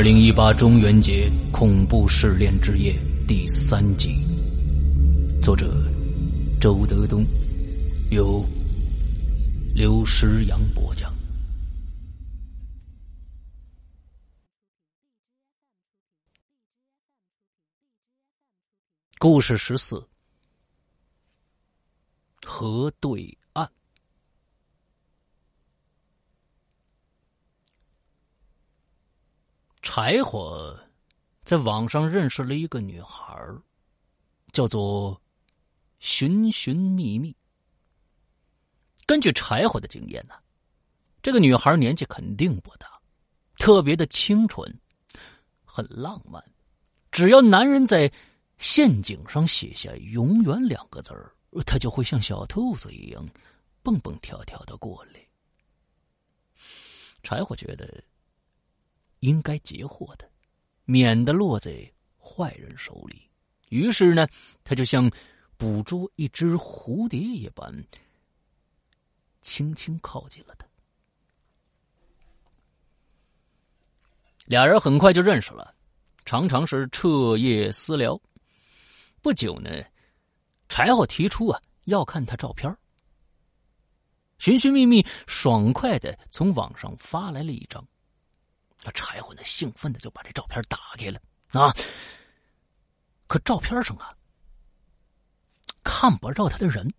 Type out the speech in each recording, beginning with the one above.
二零一八中元节恐怖试炼之夜第三集，作者周德东，由刘诗阳播讲。故事十四：核对岸。柴火在网上认识了一个女孩叫做寻寻觅觅。根据柴火的经验呢，这个女孩年纪肯定不大，特别的清纯，很浪漫。只要男人在陷阱上写下“永远”两个字儿，她就会像小兔子一样蹦蹦跳跳的过来。柴火觉得。应该截获的，免得落在坏人手里。于是呢，他就像捕捉一只蝴蝶一般，轻轻靠近了他。俩人很快就认识了，常常是彻夜私聊。不久呢，柴火提出啊要看他照片寻寻觅觅，爽快的从网上发来了一张。那柴火呢？兴奋的就把这照片打开了啊！可照片上啊，看不着他的人。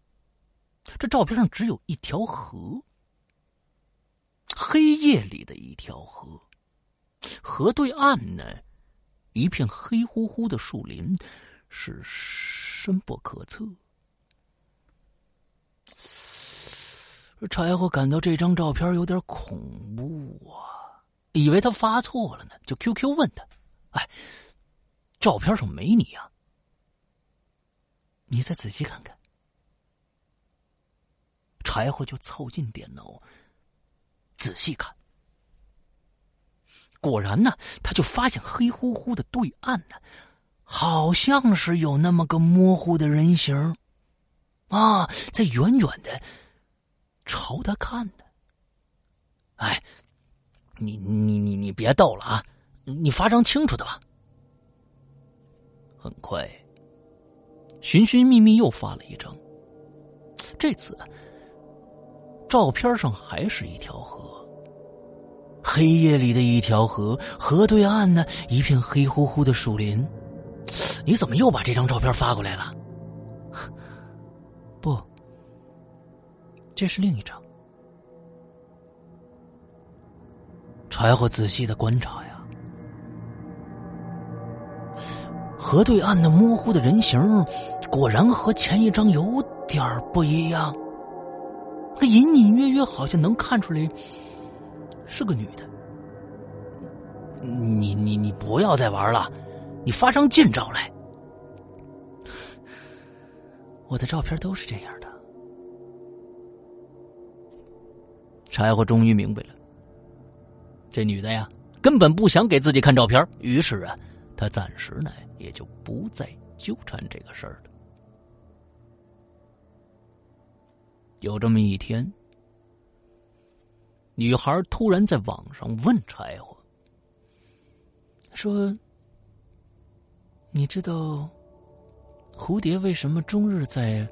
这照片上只有一条河，黑夜里的一条河。河对岸呢，一片黑乎乎的树林，是深不可测。柴火感到这张照片有点恐怖啊。以为他发错了呢，就 QQ 问他：“哎，照片上没你呀？你再仔细看看。”柴火就凑近电脑，仔细看，果然呢，他就发现黑乎乎的对岸呢，好像是有那么个模糊的人形啊，在远远的朝他看呢。哎。你你你你别逗了啊！你发张清楚的吧。很快，寻寻觅觅又发了一张。这次，照片上还是一条河，黑夜里的一条河，河对岸呢一片黑乎乎的树林。你怎么又把这张照片发过来了？不，这是另一张。柴火仔细的观察呀，河对岸那模糊的人形，果然和前一张有点不一样。他隐隐约约好像能看出来是个女的。你你你不要再玩了，你发张近照来。我的照片都是这样的。柴火终于明白了，这女的呀，根本不想给自己看照片，于是啊，她暂时呢也就不再纠缠这个事儿了。有这么一天，女孩突然在网上问柴火：“说，你知道蝴蝶为什么终日在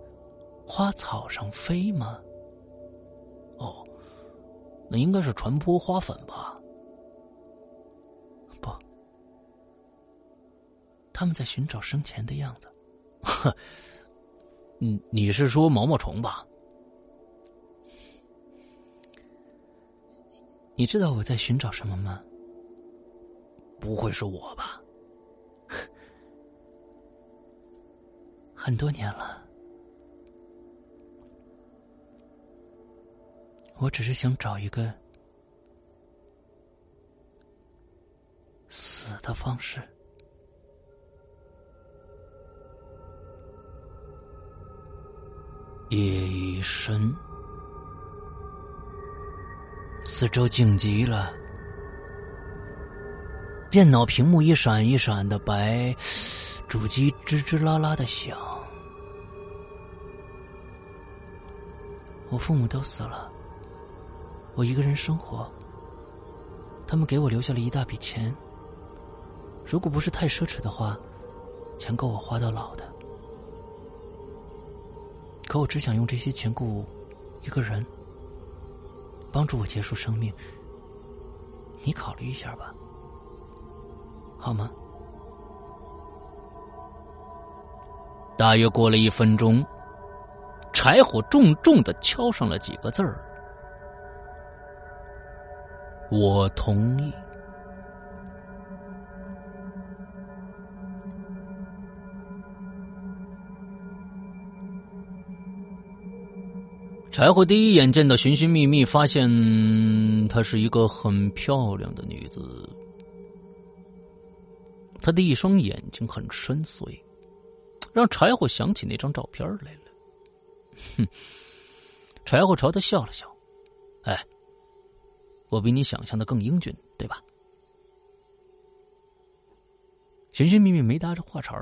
花草上飞吗？”哦。那应该是传播花粉吧？他们在寻找生前的样子。呵，你你是说毛毛虫吧？你知道我在寻找什么吗？不会是我吧？很多年了。我只是想找一个死的方式。夜已深，四周静极了，电脑屏幕一闪一闪的白，主机吱吱啦啦的响。我父母都死了。我一个人生活，他们给我留下了一大笔钱。如果不是太奢侈的话，钱够我花到老的。可我只想用这些钱雇一个人，帮助我结束生命。你考虑一下吧，好吗？大约过了一分钟，柴火重重的敲上了几个字儿。我同意。柴火第一眼见到寻寻觅觅，发现她是一个很漂亮的女子。她的一双眼睛很深邃，让柴火想起那张照片来了。哼，柴火朝他笑了笑，哎。我比你想象的更英俊，对吧？寻寻觅觅没搭着话茬，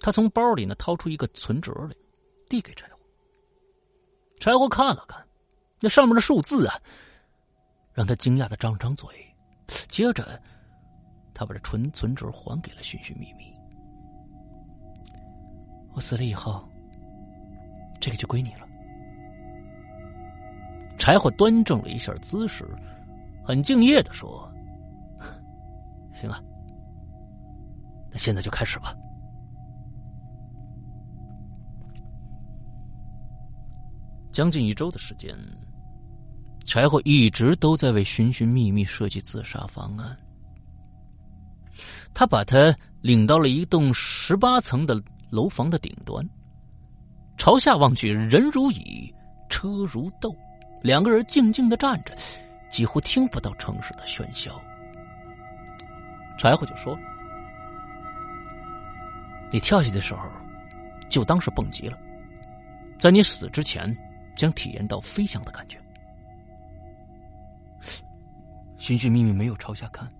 他从包里呢掏出一个存折来，递给柴火。柴火看了看，那上面的数字啊，让他惊讶的张张嘴。接着，他把这存存折还给了寻寻觅觅。我死了以后，这个就归你了。柴火端正了一下姿势，很敬业的说：“ 行啊，那现在就开始吧。”将近一周的时间，柴火一直都在为寻寻觅觅设计自杀方案。他把他领到了一栋十八层的楼房的顶端，朝下望去，人如蚁，车如豆。两个人静静的站着，几乎听不到城市的喧嚣。柴火就说：“你跳下去的时候，就当是蹦极了，在你死之前，将体验到飞翔的感觉。”寻寻觅觅没有朝下看，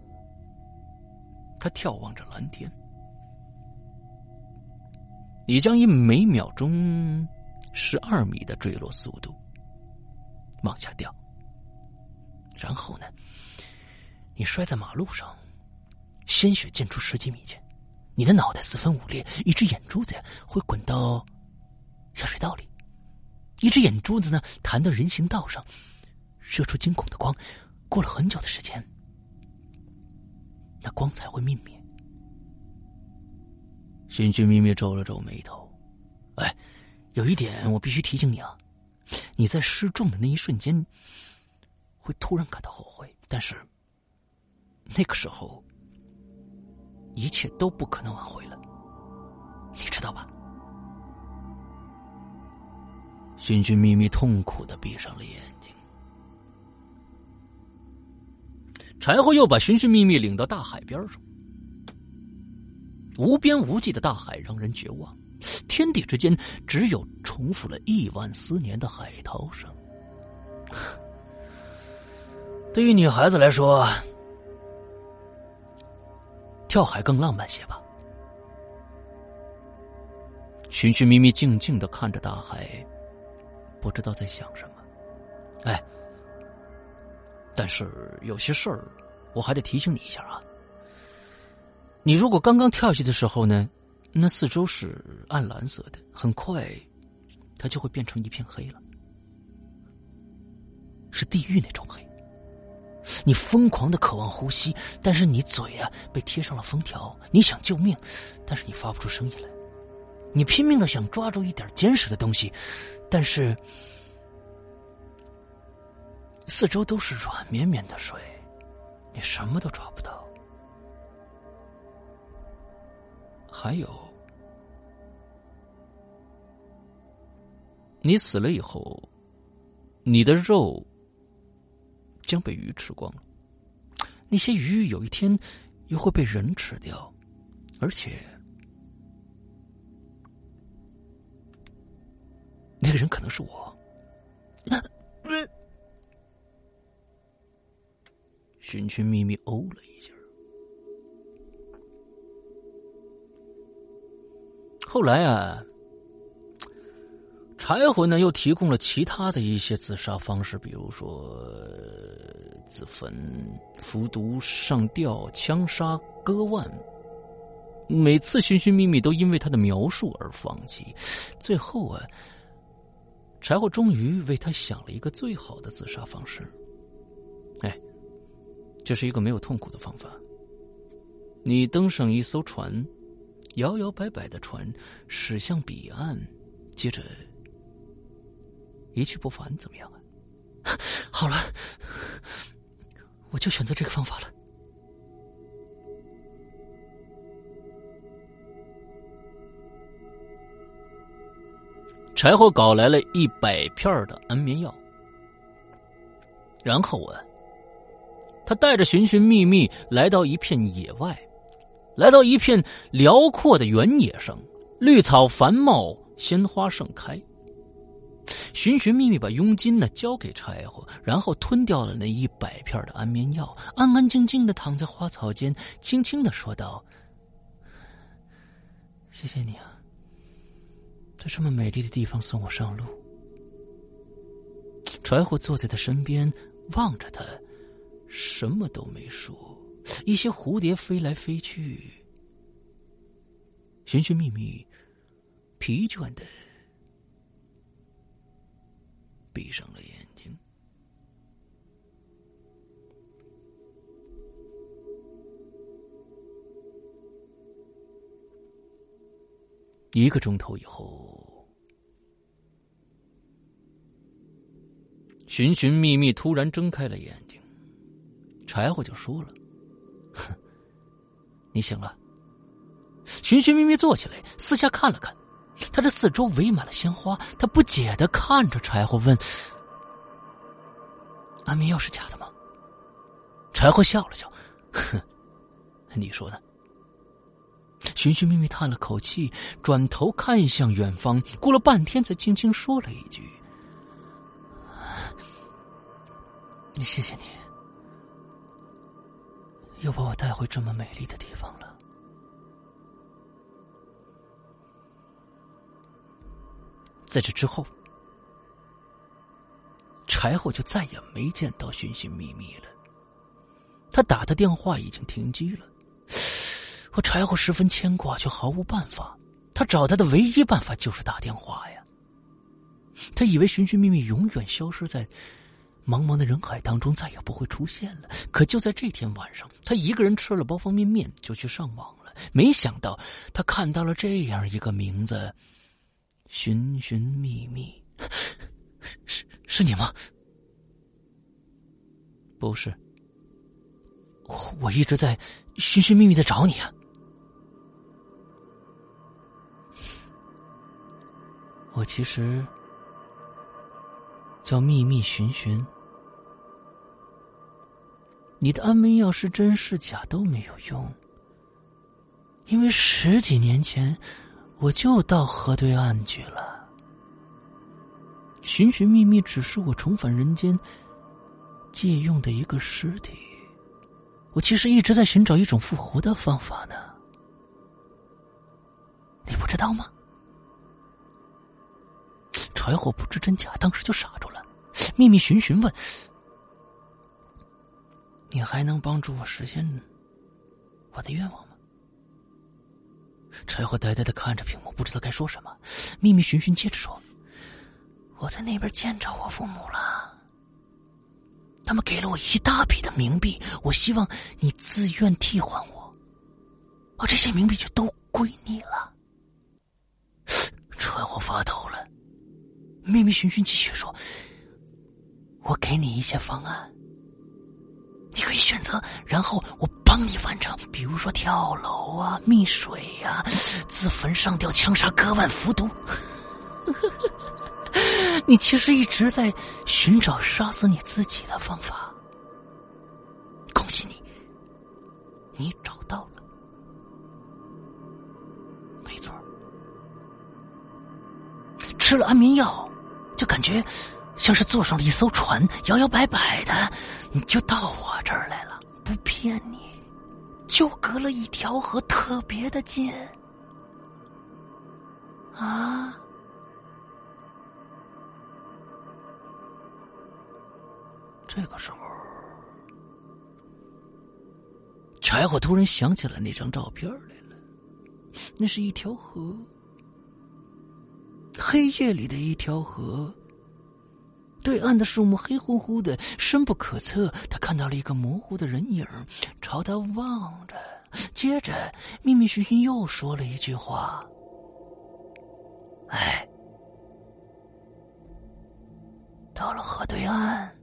他眺望着蓝天。你将以每秒钟十二米的坠落速度。往下掉，然后呢？你摔在马路上，鲜血溅出十几米去，你的脑袋四分五裂，一只眼珠子会滚到下水道里，一只眼珠子呢弹到人行道上，射出惊恐的光。过了很久的时间，那光才会泯灭。寻寻觅觅皱了皱眉头，哎，有一点我必须提醒你啊。你在失重的那一瞬间，会突然感到后悔，但是那个时候，一切都不可能挽回了，你知道吧？寻寻觅觅痛苦的闭上了眼睛。柴火又把寻寻觅觅领到大海边上，无边无际的大海让人绝望，天地之间只有重复了亿万思年的海涛声。对于女孩子来说，跳海更浪漫些吧。寻寻觅觅，静静的看着大海，不知道在想什么。哎，但是有些事儿，我还得提醒你一下啊。你如果刚刚跳下去的时候呢，那四周是暗蓝色的，很快，它就会变成一片黑了，是地狱那种黑。你疯狂的渴望呼吸，但是你嘴啊被贴上了封条，你想救命，但是你发不出声音来。你拼命的想抓住一点坚实的东西，但是四周都是软绵绵的水，你什么都抓不到。还有，你死了以后，你的肉将被鱼吃光了，那些鱼有一天又会被人吃掉，而且。那个人可能是我。寻寻觅觅，哦了一下。后来啊，柴火呢又提供了其他的一些自杀方式，比如说自焚、服毒、上吊、枪杀、割腕。每次寻寻觅觅都因为他的描述而放弃，最后啊。柴火终于为他想了一个最好的自杀方式。哎，这是一个没有痛苦的方法。你登上一艘船，摇摇摆摆的船驶向彼岸，接着一去不返，怎么样啊？好了，我就选择这个方法了。柴火搞来了一百片的安眠药，然后啊，他带着寻寻觅觅来到一片野外，来到一片辽阔的原野上，绿草繁茂，鲜花盛开。寻寻觅觅把佣金呢交给柴火，然后吞掉了那一百片的安眠药，安安静静的躺在花草间，轻轻的说道：“谢谢你啊。”在这么美丽的地方送我上路，柴火坐在他身边，望着他，什么都没说。一些蝴蝶飞来飞去，寻寻觅觅，疲倦的闭上了眼睛。一个钟头以后。寻寻觅觅，突然睁开了眼睛，柴火就说了：“哼，你醒了。”寻寻觅觅坐起来，四下看了看，他这四周围满了鲜花，他不解的看着柴火问：“安眠药是假的吗？”柴火笑了笑：“哼，你说呢？”寻寻觅觅叹了口气，转头看向远方，过了半天才轻轻说了一句。你谢谢你，又把我带回这么美丽的地方了。在这之后，柴火就再也没见到寻寻觅觅了。他打的电话已经停机了。我柴火十分牵挂，却毫无办法。他找他的唯一办法就是打电话呀。他以为寻寻觅觅永远消失在。茫茫的人海当中再也不会出现了。可就在这天晚上，他一个人吃了包方便面就去上网了。没想到他看到了这样一个名字：寻寻觅觅。是是你吗？不是，我一直在寻寻觅觅的找你啊。我其实叫秘密寻寻。你的安眠药是真是假都没有用，因为十几年前我就到河对岸去了。寻寻觅觅，只是我重返人间借用的一个尸体。我其实一直在寻找一种复活的方法呢。你不知道吗？柴火不知真假，当时就傻住了。秘密寻寻问：“你还能帮助我实现我的愿望吗？”柴火呆呆的看着屏幕，不知道该说什么。秘密寻寻接着说：“我在那边见着我父母了，他们给了我一大笔的冥币，我希望你自愿替换我，我这些冥币就都归你了。”柴火发抖了。秘密寻寻继续说：“我给你一些方案，你可以选择，然后我帮你完成。比如说跳楼啊、溺水呀、自焚上吊、枪杀、割腕、服毒。你其实一直在寻找杀死你自己的方法。恭喜你，你找到了。没错，吃了安眠药。”就感觉像是坐上了一艘船，摇摇摆摆的，你就到我这儿来了。不骗你，就隔了一条河，特别的近。啊！这个时候，柴火突然想起了那张照片来了，那是一条河。黑夜里的一条河，对岸的树木黑乎乎的，深不可测。他看到了一个模糊的人影，朝他望着。接着，秘密寻寻又说了一句话：“哎，到了河对岸，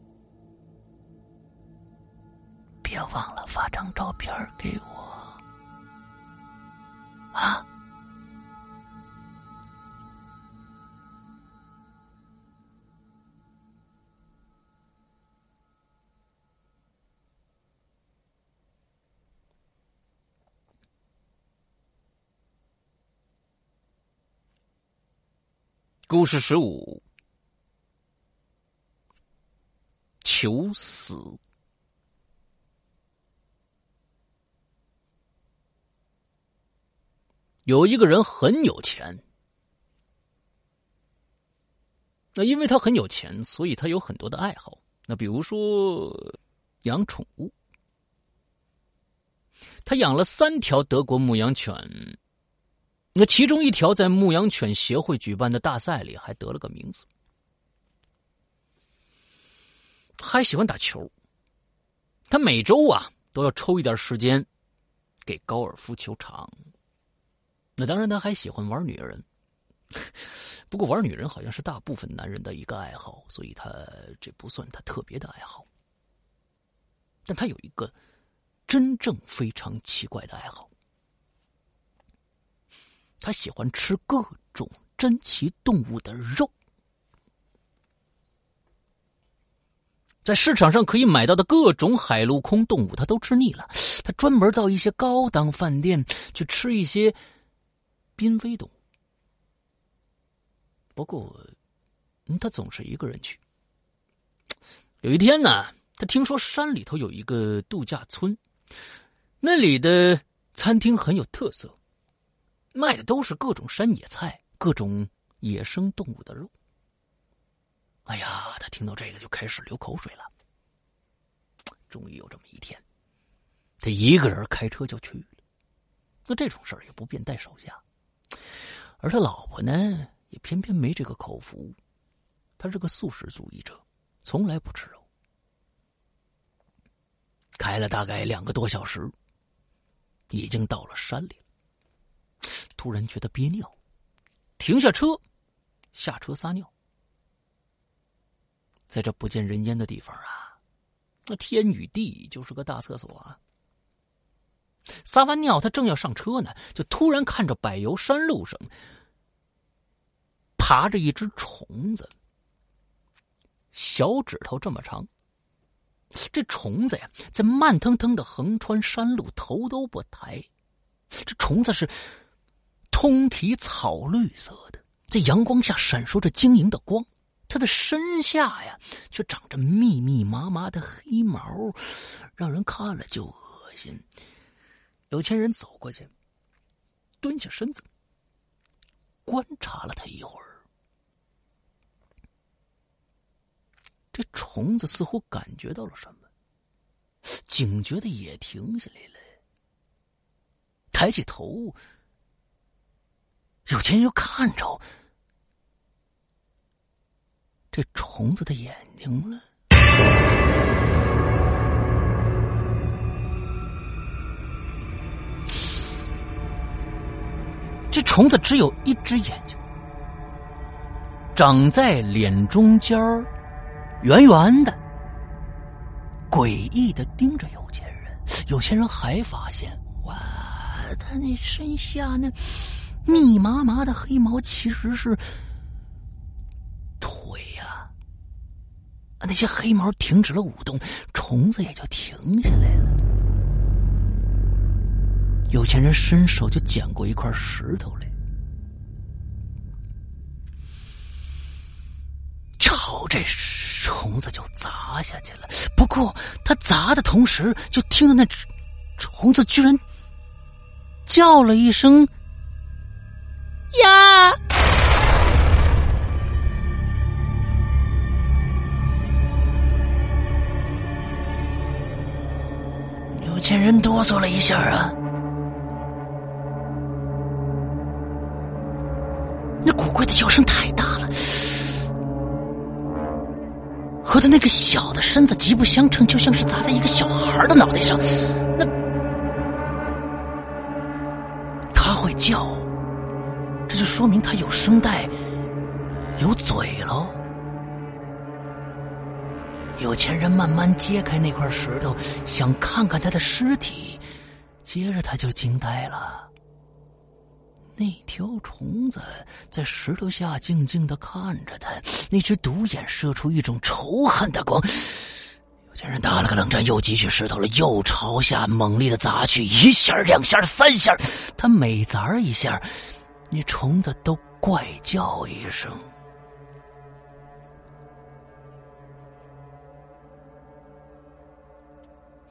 别忘了发张照片给我啊。”故事十五：求死。有一个人很有钱，那因为他很有钱，所以他有很多的爱好。那比如说养宠物，他养了三条德国牧羊犬。那其中一条在牧羊犬协会举办的大赛里还得了个名字，还喜欢打球。他每周啊都要抽一点时间给高尔夫球场。那当然，他还喜欢玩女人。不过玩女人好像是大部分男人的一个爱好，所以他这不算他特别的爱好。但他有一个真正非常奇怪的爱好。他喜欢吃各种珍奇动物的肉，在市场上可以买到的各种海陆空动物，他都吃腻了。他专门到一些高档饭店去吃一些濒危动物。不过，他总是一个人去。有一天呢，他听说山里头有一个度假村，那里的餐厅很有特色。卖的都是各种山野菜、各种野生动物的肉。哎呀，他听到这个就开始流口水了。终于有这么一天，他一个人开车就去了。那这种事儿也不便带手下，而他老婆呢，也偏偏没这个口福。他是个素食主义者，从来不吃肉。开了大概两个多小时，已经到了山里了。突然觉得憋尿，停下车，下车撒尿。在这不见人烟的地方啊，那天与地就是个大厕所啊。撒完尿，他正要上车呢，就突然看着柏油山路上爬着一只虫子，小指头这么长。这虫子呀，在慢腾腾的横穿山路，头都不抬。这虫子是。通体草绿色的，在阳光下闪烁着晶莹的光。它的身下呀，却长着密密麻麻的黑毛，让人看了就恶心。有钱人走过去，蹲下身子，观察了他一会儿。这虫子似乎感觉到了什么，警觉的也停下来了，抬起头。有钱人就看着。这虫子的眼睛了。这虫子只有一只眼睛，长在脸中间儿，圆圆的，诡异的盯着有钱人。有钱人还发现，哇，他那身下那密麻麻的黑毛其实是腿呀。那些黑毛停止了舞动，虫子也就停下来了。有钱人伸手就捡过一块石头来，朝这虫子就砸下去了。不过他砸的同时，就听到那虫子居然叫了一声“呀”。有钱人哆嗦了一下啊，那古怪的叫声太大了，和他那个小的身子极不相称，就像是砸在一个小孩的脑袋上。这就说明他有声带，有嘴喽。有钱人慢慢揭开那块石头，想看看他的尸体。接着他就惊呆了，那条虫子在石头下静静的看着他，那只独眼射出一种仇恨的光。有钱人打了个冷战，又继续石头了，又朝下猛烈的砸去，一下、两下、三下，他每砸一下，你虫子都怪叫一声。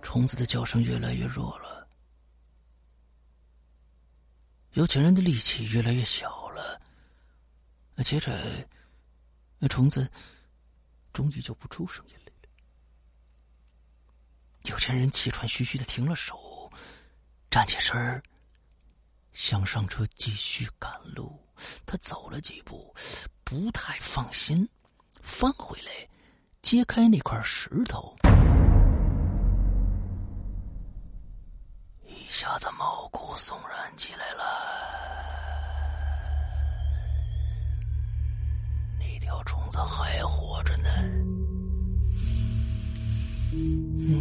虫子的叫声越来越弱了，有钱人的力气越来越小了。那接着，那虫子终于就不出声音了。有钱人气喘吁吁的停了手，站起身儿，想上车继续赶路。他走了几步，不太放心，翻回来，揭开那块石头。一下子毛骨悚然起来了。那条虫子还活着呢，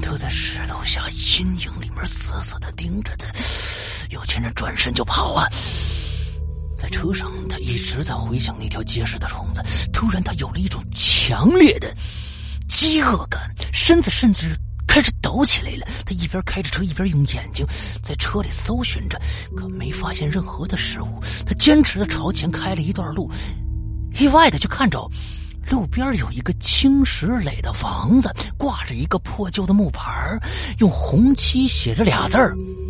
它在石头下阴影里面死死的盯着他。有钱人转身就跑啊！在车上，他一直在回想那条结实的虫子。突然，他有了一种强烈的饥饿感，身子甚至……开始抖起来了。他一边开着车，一边用眼睛在车里搜寻着，可没发现任何的食物。他坚持的朝前开了一段路，意外的就看着路边有一个青石垒的房子，挂着一个破旧的木牌用红漆写着俩字儿“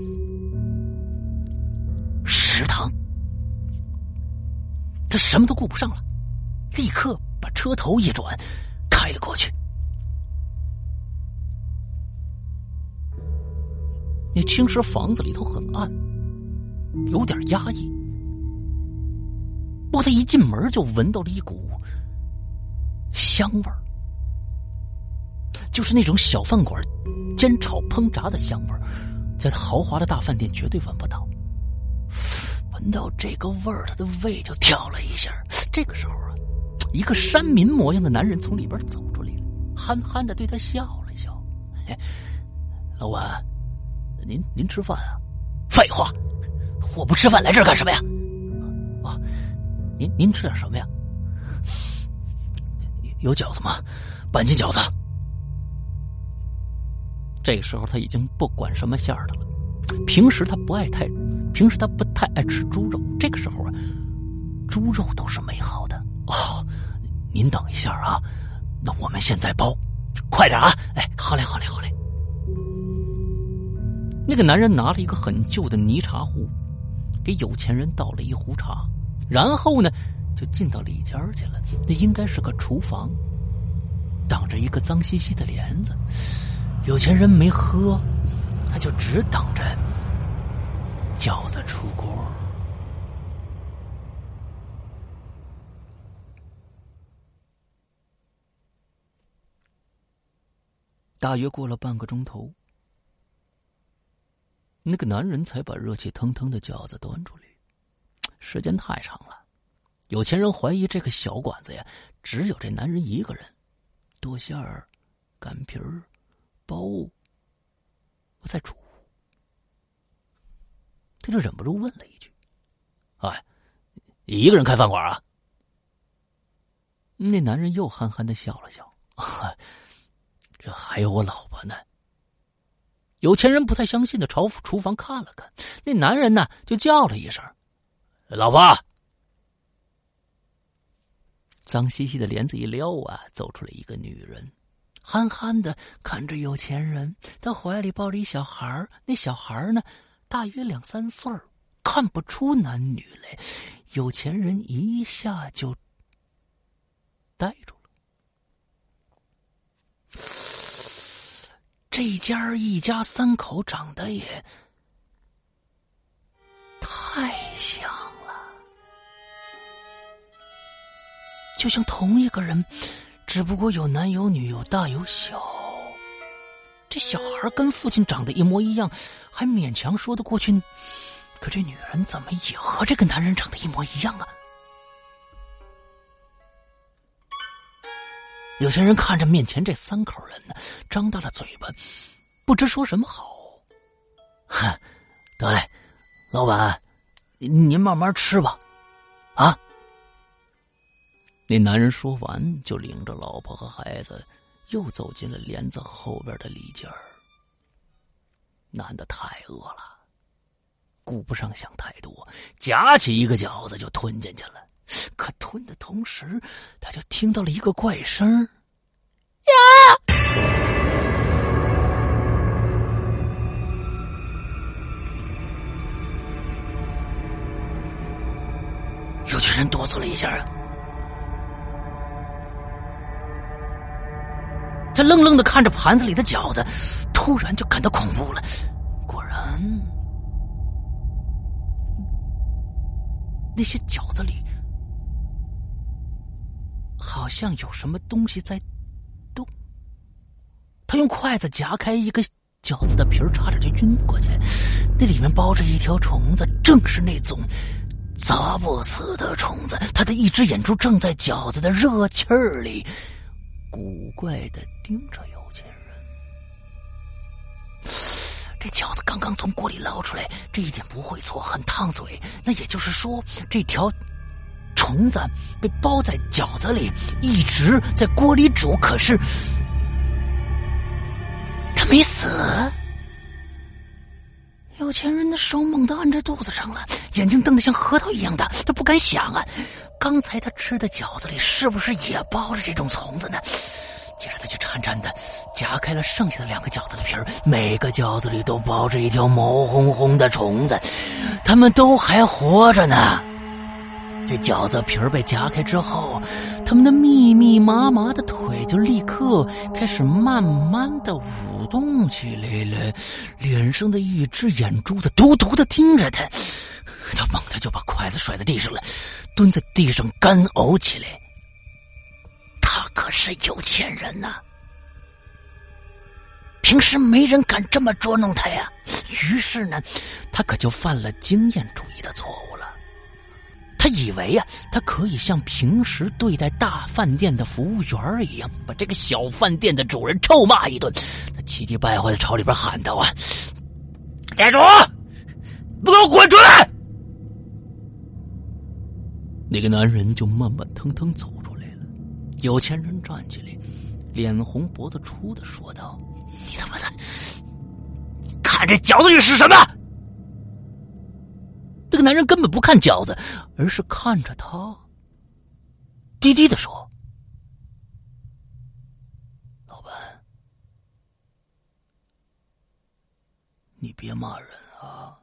食堂”。他什么都顾不上了，立刻把车头一转，开了过去。那青石房子里头很暗，有点压抑。不过他一进门就闻到了一股香味儿，就是那种小饭馆煎炒烹炸的香味儿，在豪华的大饭店绝对闻不到。闻到这个味儿，他的胃就跳了一下。这个时候啊，一个山民模样的男人从里边走出来，憨憨的对他笑了笑：“老板。”您您吃饭啊？废话，我不吃饭来这儿干什么呀？啊，您您吃点什么呀？有饺子吗？半斤饺子。这个时候他已经不管什么馅儿的了。平时他不爱太平时他不太爱吃猪肉，这个时候啊，猪肉都是美好的。哦，您等一下啊，那我们现在包，快点啊！哎，好嘞，好嘞，好嘞。那个男人拿了一个很旧的泥茶壶，给有钱人倒了一壶茶，然后呢，就进到里间去了。那应该是个厨房，挡着一个脏兮兮的帘子。有钱人没喝，他就只等着饺子出锅。大约过了半个钟头，那个男人才把热气腾腾的饺子端出来。时间太长了，有钱人怀疑这个小馆子呀，只有这男人一个人。剁馅儿、擀皮儿、包，我在煮。他就忍不住问了一句：“哎，你一个人开饭馆啊？”那男人又憨憨的笑了笑。这还有我老婆呢。有钱人不太相信的朝厨房看了看，那男人呢就叫了一声：“老婆。”脏兮兮的帘子一撩啊，走出来一个女人，憨憨的看着有钱人，他怀里抱着一小孩那小孩呢大约两三岁看不出男女来。有钱人一下就呆住了。这家一家三口长得也太像了，就像同一个人，只不过有男有女，有大有小。这小孩跟父亲长得一模一样，还勉强说得过去。可这女人怎么也和这个男人长得一模一样啊？有些人看着面前这三口人呢，张大了嘴巴，不知说什么好。哼，得嘞，老板，您慢慢吃吧，啊。那男人说完，就领着老婆和孩子，又走进了帘子后边的里间儿。男的太饿了，顾不上想太多，夹起一个饺子就吞进去了。可吞的同时，他就听到了一个怪声呀！有群人哆嗦了一下他愣愣的看着盘子里的饺子，突然就感到恐怖了。果然，那些饺子里……好像有什么东西在动。他用筷子夹开一个饺子的皮儿，差点就晕过去。那里面包着一条虫子，正是那种砸不死的虫子。他的一只眼珠正在饺子的热气儿里，古怪的盯着有钱人。这饺子刚刚从锅里捞出来，这一点不会错，很烫嘴。那也就是说，这条。虫子被包在饺子里，一直在锅里煮。可是他没死。有钱人的手猛地按在肚子上了，眼睛瞪得像核桃一样大。他不敢想啊，刚才他吃的饺子里是不是也包着这种虫子呢？接着他就颤颤的夹开了剩下的两个饺子的皮儿，每个饺子里都包着一条毛烘烘的虫子，他们都还活着呢。在饺子皮儿被夹开之后，他们的密密麻麻的腿就立刻开始慢慢的舞动起来了，脸上的一只眼珠子毒毒的盯着他，他猛地就把筷子甩在地上了，蹲在地上干呕起来。他可是有钱人呐，平时没人敢这么捉弄他呀。于是呢，他可就犯了经验主义的错误了。他以为呀，他可以像平时对待大饭店的服务员一样，把这个小饭店的主人臭骂一顿。他气急败坏的朝里边喊道：“啊，店主，不给我滚出来！”那个男人就慢慢腾腾走出来了。有钱人站起来，脸红脖子粗的说道：“你他妈的，看这饺子里是什么？”那个男人根本不看饺子，而是看着他，低低的说：“老板，你别骂人啊。”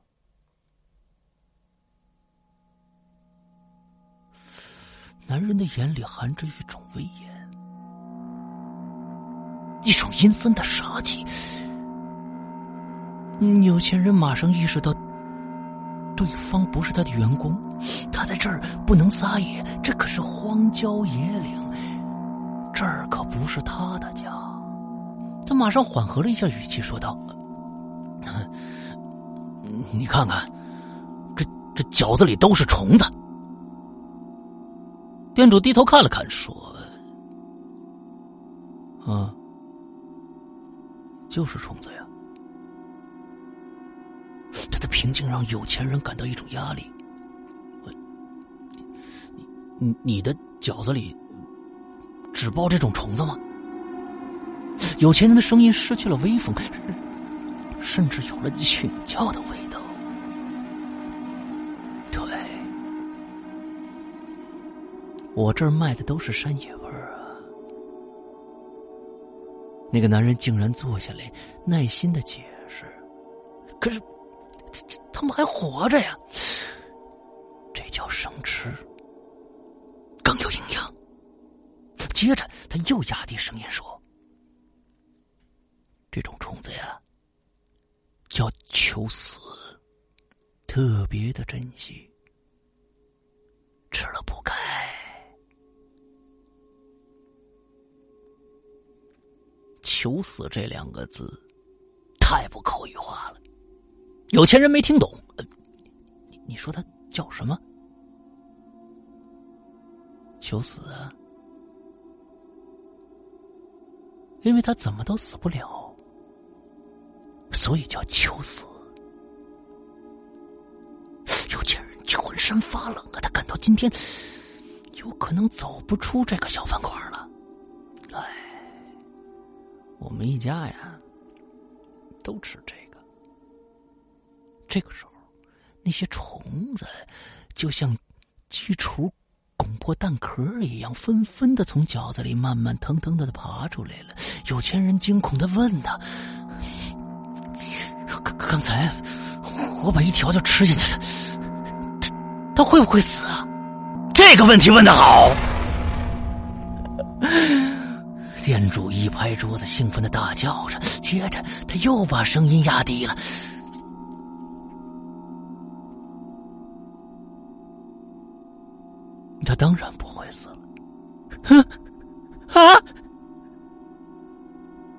男人的眼里含着一种威严，一种阴森的杀气。有钱人马上意识到，对方不是他的员工，他在这儿不能撒野，这可是荒郊野岭，这儿可不是他的家。他马上缓和了一下语气，说道：“你看看，这这饺子里都是虫子。”店主低头看了看，说：“啊，就是虫子呀。”他的平静让有钱人感到一种压力。你你的饺子里只包这种虫子吗？有钱人的声音失去了威风，甚至有了请教的味。我这儿卖的都是山野味儿啊。那个男人竟然坐下来，耐心的解释。可是。这他们还活着呀！这叫生吃，更有营养。接着，他又压低声音说：“这种虫子呀，叫求死，特别的珍惜，吃了不该。”求死这两个字，太不口语化了。有钱人没听懂，你你说他叫什么？求死！因为他怎么都死不了，所以叫求死。有钱人就浑身发冷啊！他感到今天有可能走不出这个小饭馆了。我们一家呀，都吃这个。这个时候，那些虫子就像鸡雏拱破蛋壳一样，纷纷的从饺子里慢慢腾腾的爬出来了。有钱人惊恐的问他：“刚刚才我把一条就吃下去了，他他会不会死啊？”这个问题问的好。店主一拍桌子，兴奋的大叫着，接着他又把声音压低了。他当然不会死了，哼！啊！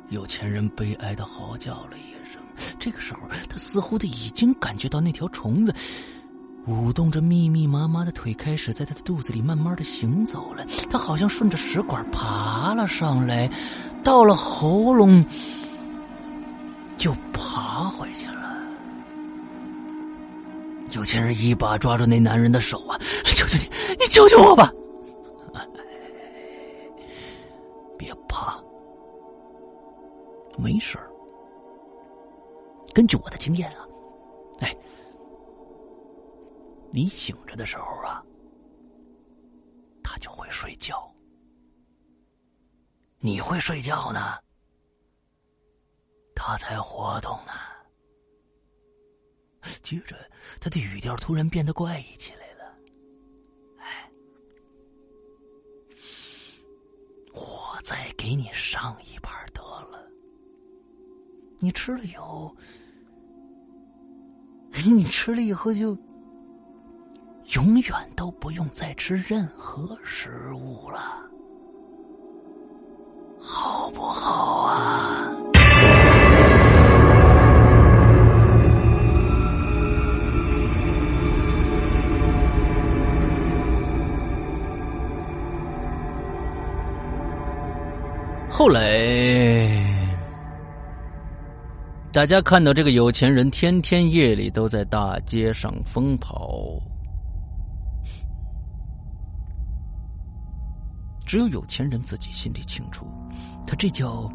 有钱人悲哀的嚎叫了一声。这个时候，他似乎的已经感觉到那条虫子舞动着密密麻麻的腿，开始在他的肚子里慢慢的行走了。他好像顺着食管爬了上来，到了喉咙，就爬回去了。有钱人一把抓住那男人的手啊！求求你，你救救我吧！别怕，没事儿。根据我的经验啊，你醒着的时候啊，他就会睡觉；你会睡觉呢，他才活动呢。接着，他的语调突然变得怪异起来了。哎，我再给你上一盘得了。你吃了以后，你吃了以后就永远都不用再吃任何食物了，好不好啊？后来，大家看到这个有钱人天天夜里都在大街上疯跑，只有有钱人自己心里清楚，他这叫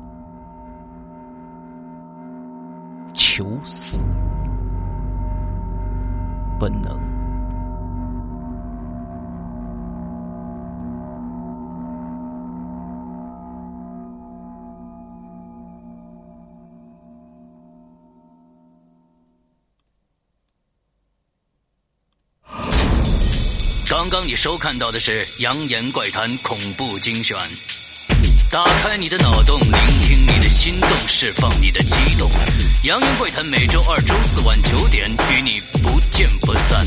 求死，本能。刚你收看到的是《扬言怪谈》恐怖精选。打开你的脑洞，聆听你的心动，释放你的激动。《扬言怪谈》每周二、周四晚九点与你不见不散。